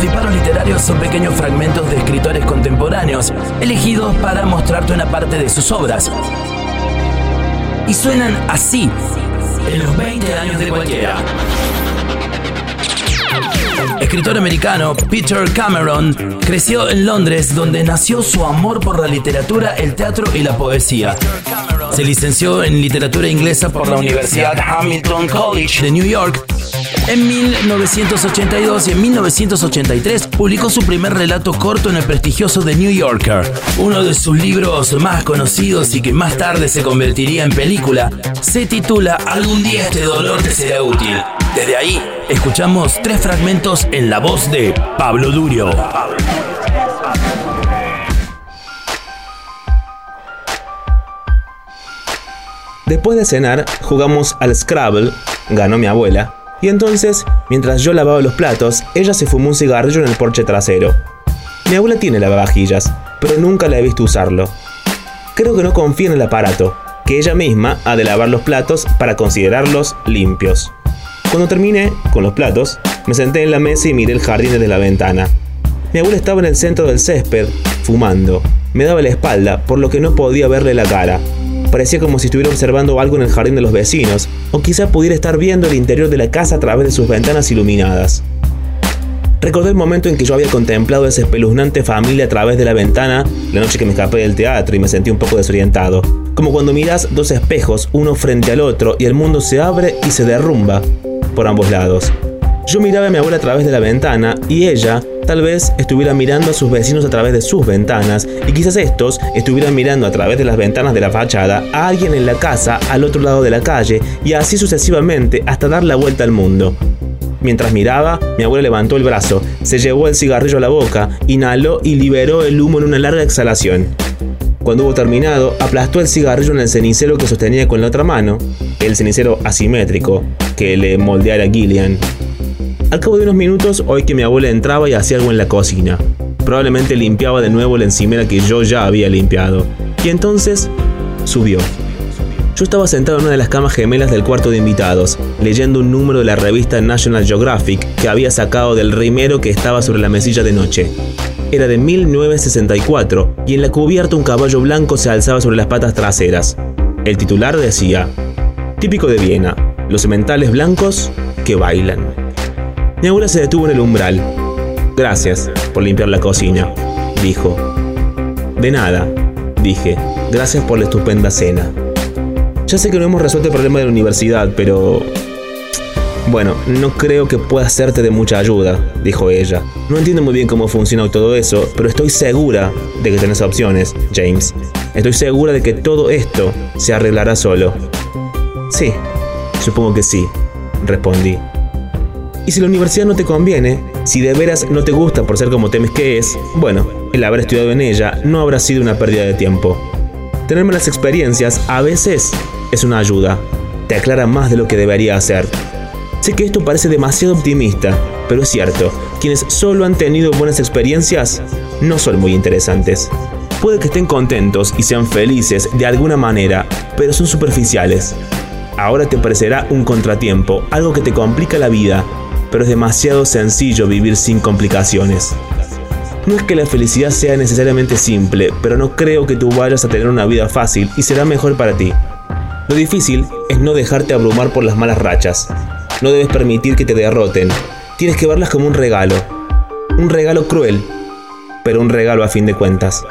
Los disparos literarios son pequeños fragmentos de escritores contemporáneos, elegidos para mostrarte una parte de sus obras. Y suenan así, en los 20 años de cualquiera. Escritor americano Peter Cameron creció en Londres donde nació su amor por la literatura, el teatro y la poesía. Se licenció en literatura inglesa por la Universidad Hamilton College de New York. En 1982 y en 1983 publicó su primer relato corto en el prestigioso The New Yorker. Uno de sus libros más conocidos y que más tarde se convertiría en película se titula Algún día este dolor te será útil. Desde ahí, escuchamos tres fragmentos en la voz de Pablo Durio. Después de cenar, jugamos al Scrabble, ganó mi abuela, y entonces, mientras yo lavaba los platos, ella se fumó un cigarrillo en el porche trasero. Mi abuela tiene lavavajillas, pero nunca la he visto usarlo. Creo que no confía en el aparato, que ella misma ha de lavar los platos para considerarlos limpios. Cuando terminé con los platos, me senté en la mesa y miré el jardín desde la ventana. Mi abuela estaba en el centro del césped, fumando. Me daba la espalda, por lo que no podía verle la cara. Parecía como si estuviera observando algo en el jardín de los vecinos, o quizá pudiera estar viendo el interior de la casa a través de sus ventanas iluminadas. Recordé el momento en que yo había contemplado esa espeluznante familia a través de la ventana la noche que me escapé del teatro y me sentí un poco desorientado. Como cuando miras dos espejos, uno frente al otro, y el mundo se abre y se derrumba por ambos lados. Yo miraba a mi abuela a través de la ventana y ella tal vez estuviera mirando a sus vecinos a través de sus ventanas y quizás estos estuvieran mirando a través de las ventanas de la fachada a alguien en la casa al otro lado de la calle y así sucesivamente hasta dar la vuelta al mundo. Mientras miraba, mi abuela levantó el brazo, se llevó el cigarrillo a la boca, inhaló y liberó el humo en una larga exhalación. Cuando hubo terminado, aplastó el cigarrillo en el cenicero que sostenía con la otra mano, el cenicero asimétrico que le moldeara Gillian. Al cabo de unos minutos oí que mi abuela entraba y hacía algo en la cocina. Probablemente limpiaba de nuevo la encimera que yo ya había limpiado. Y entonces subió. Yo estaba sentado en una de las camas gemelas del cuarto de invitados, leyendo un número de la revista National Geographic que había sacado del rimero que estaba sobre la mesilla de noche era de 1964 y en la cubierta un caballo blanco se alzaba sobre las patas traseras. El titular decía, típico de Viena, los sementales blancos que bailan. Abuela se detuvo en el umbral. Gracias por limpiar la cocina, dijo. De nada, dije. Gracias por la estupenda cena. Ya sé que no hemos resuelto el problema de la universidad, pero bueno, no creo que pueda serte de mucha ayuda, dijo ella. No entiendo muy bien cómo funciona todo eso, pero estoy segura de que tenés opciones, James. Estoy segura de que todo esto se arreglará solo. Sí, supongo que sí, respondí. Y si la universidad no te conviene, si de veras no te gusta por ser como temes que es, bueno, el haber estudiado en ella no habrá sido una pérdida de tiempo. Tener malas experiencias a veces es una ayuda. Te aclara más de lo que debería hacer. Sé que esto parece demasiado optimista, pero es cierto, quienes solo han tenido buenas experiencias no son muy interesantes. Puede que estén contentos y sean felices de alguna manera, pero son superficiales. Ahora te parecerá un contratiempo, algo que te complica la vida, pero es demasiado sencillo vivir sin complicaciones. No es que la felicidad sea necesariamente simple, pero no creo que tú vayas a tener una vida fácil y será mejor para ti. Lo difícil es no dejarte abrumar por las malas rachas. No debes permitir que te derroten. Tienes que verlas como un regalo. Un regalo cruel, pero un regalo a fin de cuentas.